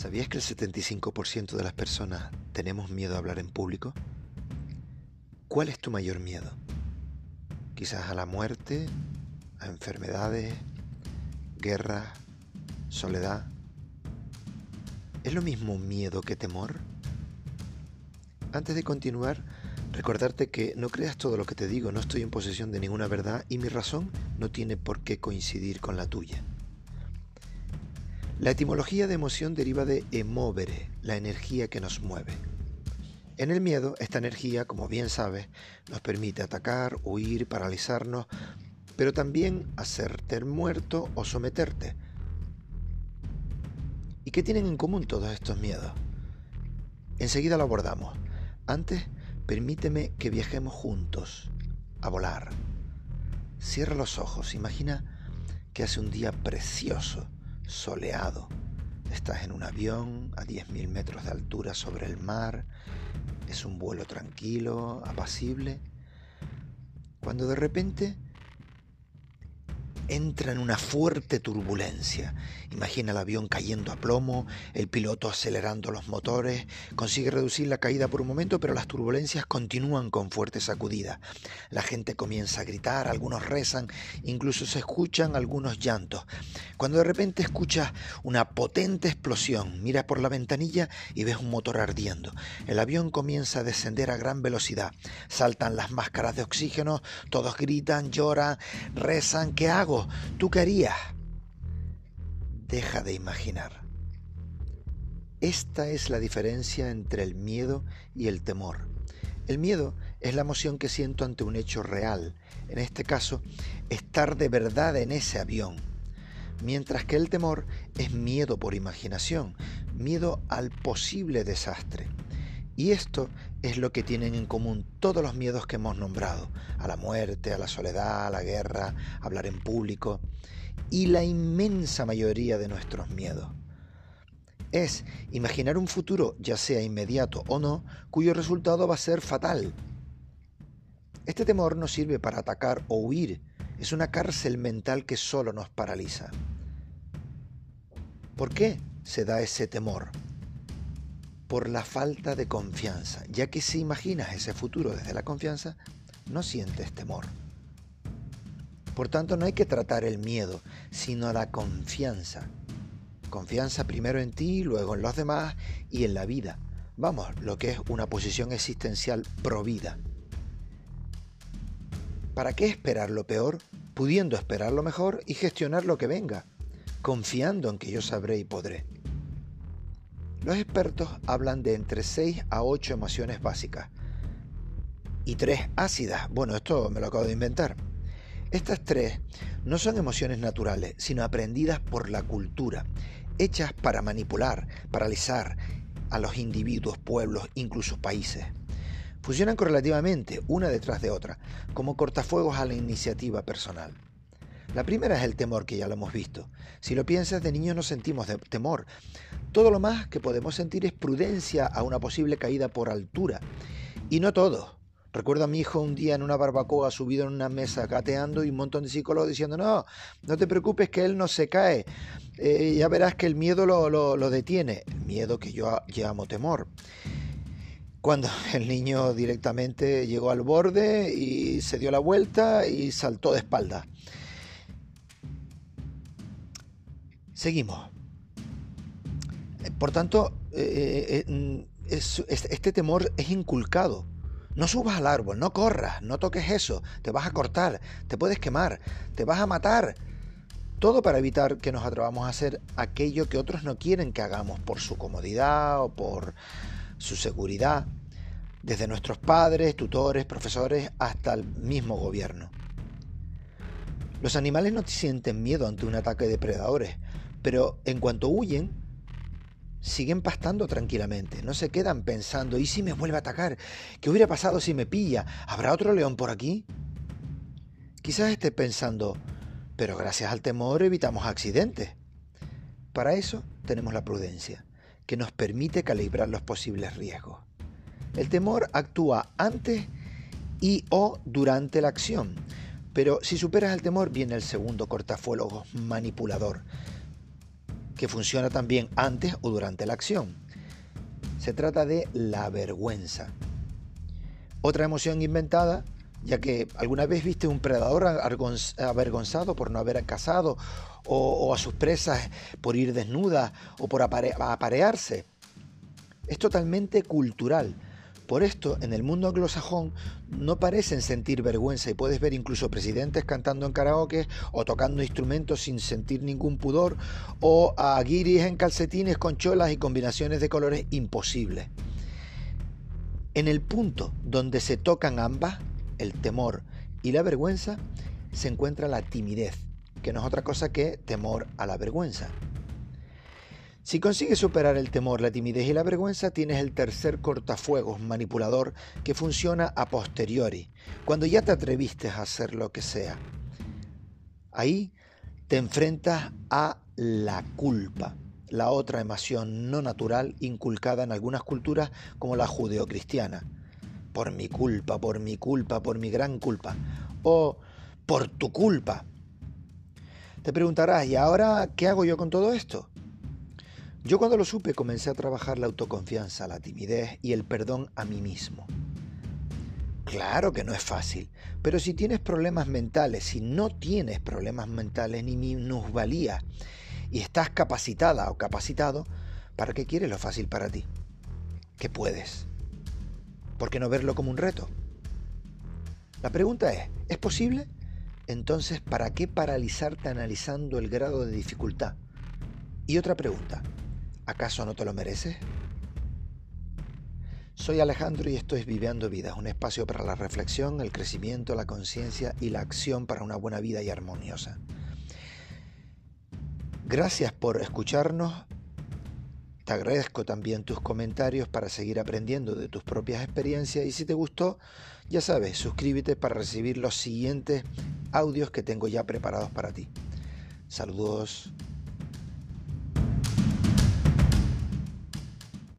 ¿Sabías que el 75% de las personas tenemos miedo a hablar en público? ¿Cuál es tu mayor miedo? Quizás a la muerte, a enfermedades, guerras, soledad. ¿Es lo mismo miedo que temor? Antes de continuar, recordarte que no creas todo lo que te digo, no estoy en posesión de ninguna verdad y mi razón no tiene por qué coincidir con la tuya. La etimología de emoción deriva de emovere, la energía que nos mueve. En el miedo, esta energía, como bien sabes, nos permite atacar, huir, paralizarnos, pero también hacerte muerto o someterte. ¿Y qué tienen en común todos estos miedos? Enseguida lo abordamos. Antes, permíteme que viajemos juntos a volar. Cierra los ojos, imagina que hace un día precioso soleado. Estás en un avión a 10.000 metros de altura sobre el mar. Es un vuelo tranquilo, apacible. Cuando de repente entra en una fuerte turbulencia. Imagina el avión cayendo a plomo, el piloto acelerando los motores, consigue reducir la caída por un momento, pero las turbulencias continúan con fuerte sacudida. La gente comienza a gritar, algunos rezan, incluso se escuchan algunos llantos. Cuando de repente escuchas una potente explosión, miras por la ventanilla y ves un motor ardiendo. El avión comienza a descender a gran velocidad. Saltan las máscaras de oxígeno, todos gritan, lloran, rezan. ¿Qué hago? ¿Tú qué harías? Deja de imaginar. Esta es la diferencia entre el miedo y el temor. El miedo es la emoción que siento ante un hecho real, en este caso, estar de verdad en ese avión, mientras que el temor es miedo por imaginación, miedo al posible desastre. Y esto es lo que tienen en común todos los miedos que hemos nombrado, a la muerte, a la soledad, a la guerra, hablar en público, y la inmensa mayoría de nuestros miedos. Es imaginar un futuro, ya sea inmediato o no, cuyo resultado va a ser fatal. Este temor no sirve para atacar o huir, es una cárcel mental que solo nos paraliza. ¿Por qué se da ese temor? Por la falta de confianza, ya que si imaginas ese futuro desde la confianza, no sientes temor. Por tanto, no hay que tratar el miedo, sino la confianza. Confianza primero en ti, luego en los demás y en la vida. Vamos, lo que es una posición existencial provida. ¿Para qué esperar lo peor, pudiendo esperar lo mejor y gestionar lo que venga, confiando en que yo sabré y podré? Los expertos hablan de entre 6 a 8 emociones básicas y 3 ácidas. Bueno, esto me lo acabo de inventar. Estas tres no son emociones naturales, sino aprendidas por la cultura, hechas para manipular, paralizar a los individuos, pueblos, incluso países. Funcionan correlativamente, una detrás de otra, como cortafuegos a la iniciativa personal. La primera es el temor, que ya lo hemos visto. Si lo piensas, de niños no sentimos temor. Todo lo más que podemos sentir es prudencia a una posible caída por altura. Y no todo. Recuerdo a mi hijo un día en una barbacoa subido en una mesa gateando y un montón de psicólogos diciendo, no, no te preocupes que él no se cae. Eh, ya verás que el miedo lo, lo detiene. El miedo que yo llamo temor cuando el niño directamente llegó al borde y se dio la vuelta y saltó de espalda. Seguimos. Por tanto, eh, eh, eh, este temor es inculcado. No subas al árbol, no corras, no toques eso, te vas a cortar, te puedes quemar, te vas a matar. Todo para evitar que nos atrevamos a hacer aquello que otros no quieren que hagamos por su comodidad o por su seguridad, desde nuestros padres, tutores, profesores hasta el mismo gobierno. Los animales no sienten miedo ante un ataque de depredadores, pero en cuanto huyen, siguen pastando tranquilamente, no se quedan pensando, ¿y si me vuelve a atacar? ¿Qué hubiera pasado si me pilla? ¿Habrá otro león por aquí? Quizás esté pensando, pero gracias al temor evitamos accidentes. Para eso tenemos la prudencia, que nos permite calibrar los posibles riesgos. El temor actúa antes y o durante la acción, pero si superas el temor viene el segundo cortafuegos manipulador, que funciona también antes o durante la acción. Se trata de la vergüenza. Otra emoción inventada, ya que alguna vez viste un predador avergonzado por no haber cazado o, a sus presas por ir desnuda o por aparearse. Es totalmente cultural. Por esto, en el mundo anglosajón no parecen sentir vergüenza y puedes ver incluso presidentes cantando en karaoke o tocando instrumentos sin sentir ningún pudor o a guiris en calcetines con cholas y combinaciones de colores imposibles. En el punto donde se tocan ambas, el temor y la vergüenza, se encuentra la timidez, que no es otra cosa que temor a la vergüenza. Si consigues superar el temor, la timidez y la vergüenza, tienes el tercer cortafuegos manipulador que funciona a posteriori, cuando ya te atreviste a hacer lo que sea. Ahí te enfrentas a la culpa, la otra emoción no natural inculcada en algunas culturas como la judeocristiana. Por mi culpa, por mi culpa, por mi gran culpa. O por tu culpa. Te preguntarás, ¿y ahora qué hago yo con todo esto? Yo cuando lo supe comencé a trabajar la autoconfianza, la timidez y el perdón a mí mismo. Claro que no es fácil, pero si tienes problemas mentales, si no tienes problemas mentales ni minusvalía y estás capacitada o capacitado, ¿para qué quieres lo fácil para ti? ¿Qué puedes? ¿Por qué no verlo como un reto? La pregunta es, ¿es posible? Entonces, ¿para qué paralizarte analizando el grado de dificultad? Y otra pregunta, ¿Acaso no te lo mereces? Soy Alejandro y esto es Viveando Vidas, un espacio para la reflexión, el crecimiento, la conciencia y la acción para una buena vida y armoniosa. Gracias por escucharnos. Te agradezco también tus comentarios para seguir aprendiendo de tus propias experiencias y si te gustó, ya sabes, suscríbete para recibir los siguientes audios que tengo ya preparados para ti. Saludos.